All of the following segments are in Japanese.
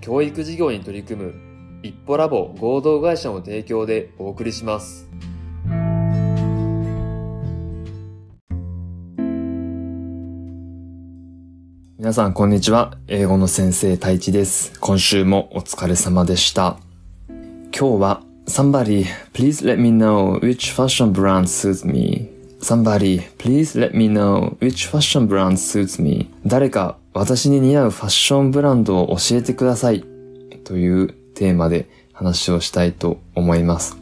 教育事業に取り組む一歩ラボ合同会社の提供でお送りします。皆さんこんにちは。英語の先生太一です。今週もお疲れ様でした。今日は Somebody, please let me know which fashion brand suits me. Somebody, please let me know which fashion brand suits me. 誰か私に似合うファッションブランドを教えてくださいというテーマで話をしたいと思います。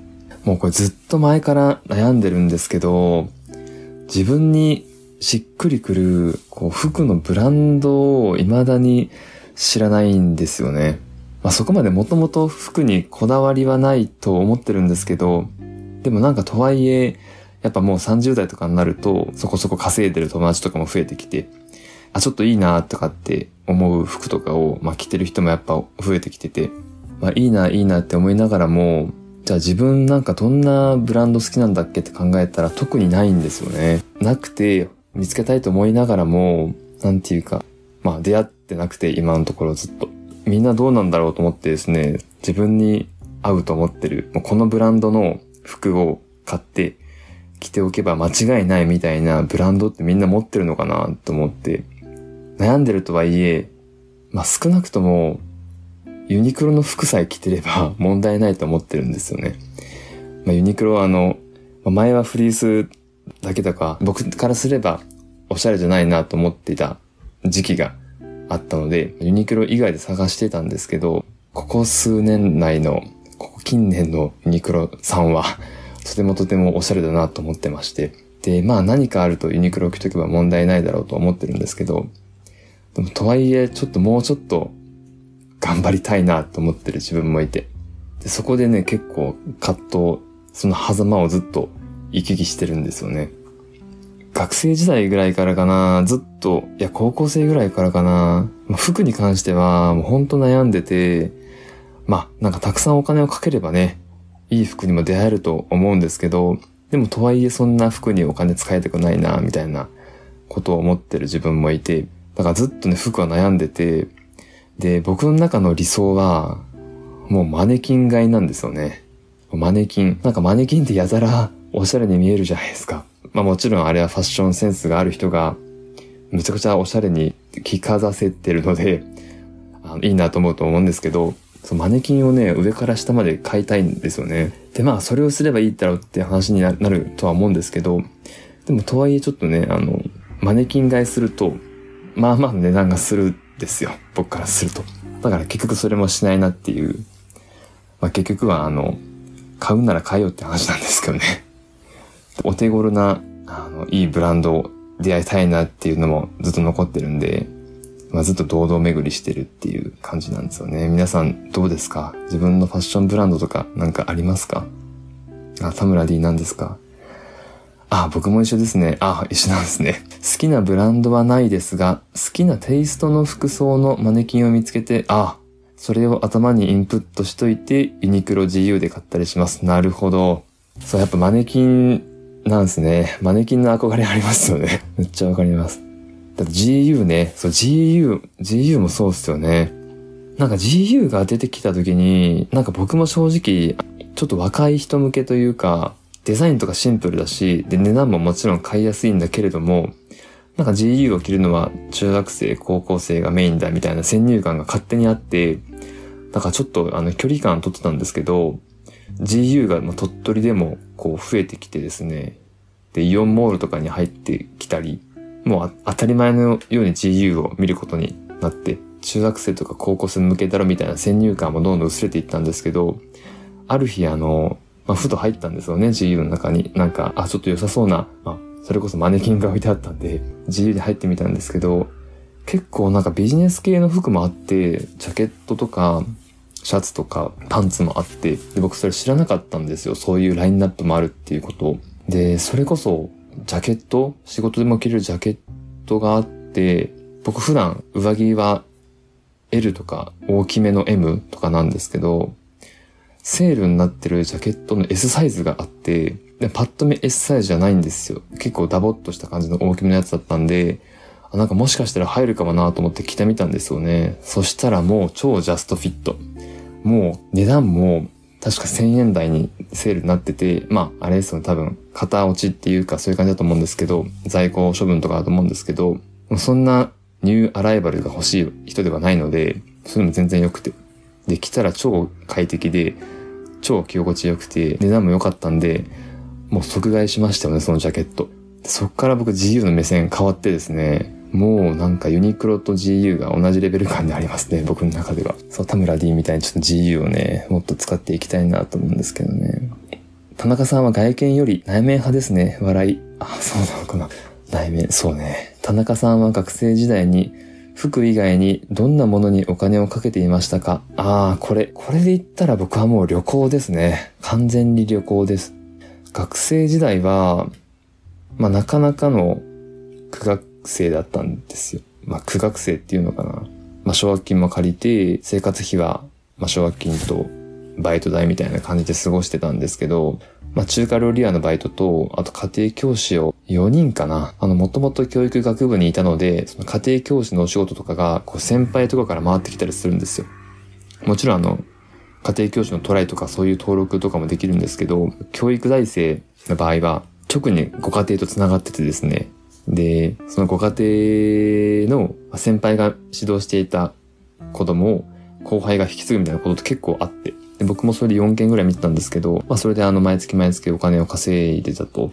もうこれずっと前から悩んでるんですけど、自分にしっくりくるこう服のブランドを未だに知らないんですよね。まあ、そこまでもともと服にこだわりはないと思ってるんですけど、でもなんかとはいえ、やっぱもう30代とかになるとそこそこ稼いでる友達とかも増えてきて、あ、ちょっといいなとかって思う服とかを、まあ、着てる人もやっぱ増えてきてて、まあ、いいな、いいなって思いながらも、じゃあ自分なんかどんなブランド好きなんだっけって考えたら特にないんですよね。なくて、見つけたいと思いながらも、なんていうか、まあ出会ってなくて今のところずっと。みんなどうなんだろうと思ってですね、自分に合うと思ってる、もうこのブランドの服を買って着ておけば間違いないみたいなブランドってみんな持ってるのかなと思って、悩んでるとはいえ、まあ少なくともユニクロの服さえ着てれば 問題ないと思ってるんですよね。まあ、ユニクロはあの、前はフリースだけとか、僕からすればおしゃれじゃないなと思っていた時期があったので、ユニクロ以外で探してたんですけど、ここ数年内の、ここ近年のユニクロさんは、とてもとてもおしゃれだなと思ってまして、で、まあ何かあるとユニクロ着とけば問題ないだろうと思ってるんですけど、でもとはいえ、ちょっともうちょっと頑張りたいなと思ってる自分もいて。でそこでね、結構葛藤、その狭間をずっと行き来してるんですよね。学生時代ぐらいからかな、ずっと、いや、高校生ぐらいからかな、ま、服に関しては、もうほんと悩んでて、まあ、なんかたくさんお金をかければね、いい服にも出会えると思うんですけど、でもとはいえそんな服にお金使いたくないな、みたいなことを思ってる自分もいて、だからずっとね、服は悩んでて、で、僕の中の理想は、もうマネキン買いなんですよね。マネキン。なんかマネキンってやたらおしゃれに見えるじゃないですか。まあもちろんあれはファッションセンスがある人が、むちゃくちゃおしゃれに着かざせてるので、あのいいなと思うと思うんですけど、そのマネキンをね、上から下まで買いたいんですよね。で、まあそれをすればいいだろうって話になるとは思うんですけど、でもとはいえちょっとね、あの、マネキン買いすると、まあまあ値段がするんですよ。僕からすると。だから結局それもしないなっていう。まあ結局はあの、買うなら買えよって話なんですけどね。お手頃な、あの、いいブランドを出会いたいなっていうのもずっと残ってるんで、まあ、ずっと堂々巡りしてるっていう感じなんですよね。皆さんどうですか？自分のファッションブランドとかなんかありますか？あ、田村 D 何ですか？あ、僕も一緒ですね。あ、一緒なんですね。好きなブランドはないですが、好きなテイストの服装のマネキンを見つけて、あ、それを頭にインプットしといて、ユニクロ GU で買ったりします。なるほど。そう、やっぱマネキンなんですね。マネキンの憧れありますよね。めっちゃわかります。だって GU ね。そう、GU、GU もそうっすよね。なんか GU が出てきた時に、なんか僕も正直、ちょっと若い人向けというか、デザインとかシンプルだし、で、値段ももちろん買いやすいんだけれども、なんか GU を着るのは中学生、高校生がメインだみたいな先入観が勝手にあって、なんかちょっとあの距離感取ってたんですけど、GU が鳥取でもこう増えてきてですね、で、イオンモールとかに入ってきたり、もう当たり前のように GU を見ることになって、中学生とか高校生向けだろみたいな先入観もどんどん薄れていったんですけど、ある日あの、まあ、ふと入ったんですよね、GU の中に。なんか、あ、ちょっと良さそうな、まあ、それこそマネキンが置いてあったんで、GU で入ってみたんですけど、結構なんかビジネス系の服もあって、ジャケットとか、シャツとかパンツもあって、で僕それ知らなかったんですよ。そういうラインナップもあるっていうこと。で、それこそ、ジャケット仕事でも着れるジャケットがあって、僕普段上着は L とか大きめの M とかなんですけど、セールになってるジャケットの S サイズがあって、でパッと見 S サイズじゃないんですよ。結構ダボっとした感じの大きめのやつだったんで、あなんかもしかしたら入るかもなと思って着てみたんですよね。そしたらもう超ジャストフィット。もう値段も確か1000円台にセールになってて、まああれですよね、多分、型落ちっていうかそういう感じだと思うんですけど、在庫処分とかだと思うんですけど、そんなニューアライバルが欲しい人ではないので、そういうのも全然良くて。で、来たら超快適で、超着心地良くて、値段も良かったんで、もう即買いしましたよね、そのジャケット。そっから僕 GU の目線変わってですね、もうなんかユニクロと GU が同じレベル感でありますね、僕の中では。そう、田村 D みたいにちょっと GU をね、もっと使っていきたいなと思うんですけどね。田中さんは外見より内面派ですね、笑い。あ、そうなのかな。内面、そうね。田中さんは学生時代に服以外にどんなものにお金をかけていましたか？ああ、これ、これで言ったら僕はもう旅行ですね。完全に旅行です。学生時代は、まあなかなかの苦学生だったんですよ。まあ苦学生っていうのかな。まあ奨学金も借りて、生活費は、まあ奨学金とバイト代みたいな感じで過ごしてたんですけど、まあ中華料理屋のバイトと、あと家庭教師を4人かな。あの、もともと教育学部にいたので、その家庭教師のお仕事とかが、こう先輩とかから回ってきたりするんですよ。もちろんあの、家庭教師のトライとかそういう登録とかもできるんですけど、教育大生の場合は、直にご家庭と繋がっててですね。で、そのご家庭の先輩が指導していた子供を後輩が引き継ぐみたいなことって結構あって。で僕もそれで4件ぐらい見てたんですけど、まあそれであの毎月毎月お金を稼いでたと。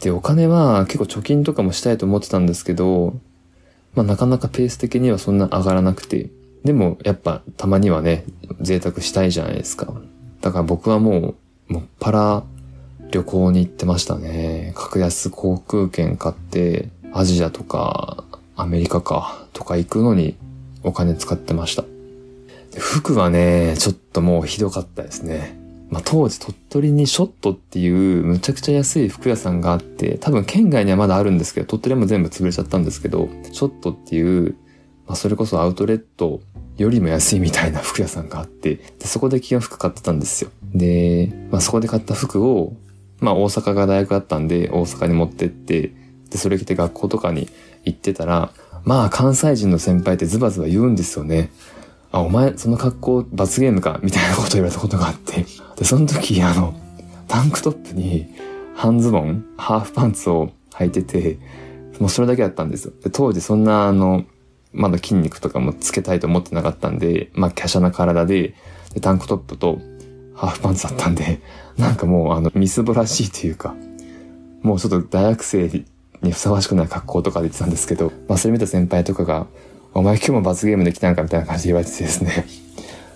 で、お金は結構貯金とかもしたいと思ってたんですけど、まあなかなかペース的にはそんな上がらなくて、でもやっぱたまにはね、贅沢したいじゃないですか。だから僕はもう、もっぱら旅行に行ってましたね。格安航空券買って、アジアとかアメリカかとか行くのにお金使ってました。服はね、ちょっともうひどかったですね。まあ、当時鳥取にショットっていうむちゃくちゃ安い服屋さんがあって、多分県外にはまだあるんですけど、鳥取も全部潰れちゃったんですけど、ショットっていう、まあ、それこそアウトレットよりも安いみたいな服屋さんがあって、でそこで気が服買ってたんですよ。で、まあ、そこで買った服を、まあ大阪が大学だったんで大阪に持ってって、で、それ着て学校とかに行ってたら、まあ関西人の先輩ってズバズバ言うんですよね。あ、お前その格好罰ゲームかみたいなこと言われたことがあって。で、その時あの、タンクトップに半ズボン、ハーフパンツを履いてて、もうそれだけだったんですよ。で当時そんなあの、まだ筋肉とかもつけたいと思ってなかったんで、まあ、華奢な体で、でタンクトップとハーフパンツだったんで、なんかもうあの、みすぼらしいというか、もうちょっと大学生にふさわしくない格好とかで言ってたんですけど、まあそれ見た先輩とかが、お前今日も罰ゲームできたんかみたいな感じで言われてですね。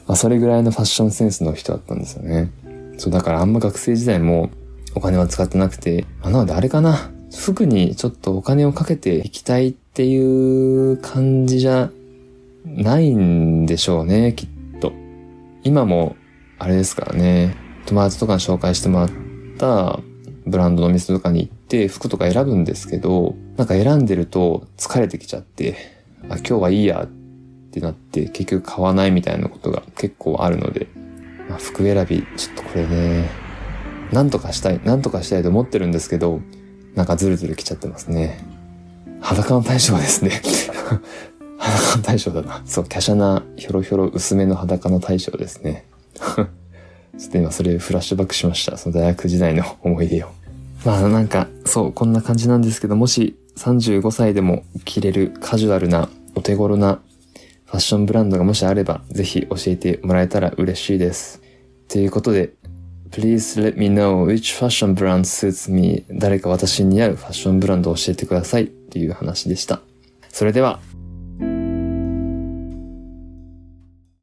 まそれぐらいのファッションセンスの人だったんですよね。そう、だからあんま学生時代もお金は使ってなくて、あなのであれかな。服にちょっとお金をかけていきたいっていう感じじゃないんでしょうね、きっと。今もあれですからね、友達とかに紹介してもらったブランドの店とかに行って服とか選ぶんですけど、なんか選んでると疲れてきちゃって、あ、今日はいいやってなって結局買わないみたいなことが結構あるので、まあ、服選び、ちょっとこれね、なんとかしたい、なんとかしたいと思ってるんですけど、なんかズルズル来ちゃってますね。裸の対象ですね。裸の対象だな。そう、華奢な、ひょろひょろ薄めの裸の対象ですね。ちょっと今それフラッシュバックしました。その大学時代の思い出を。まあなんか、そう、こんな感じなんですけど、もし35歳でも着れるカジュアルな、お手頃なファッションブランドがもしあれば、ぜひ教えてもらえたら嬉しいです。ということで、Please let me know which fashion brand suits me. 誰か私に似合うファッションブランドを教えてくださいという話でした。それでは、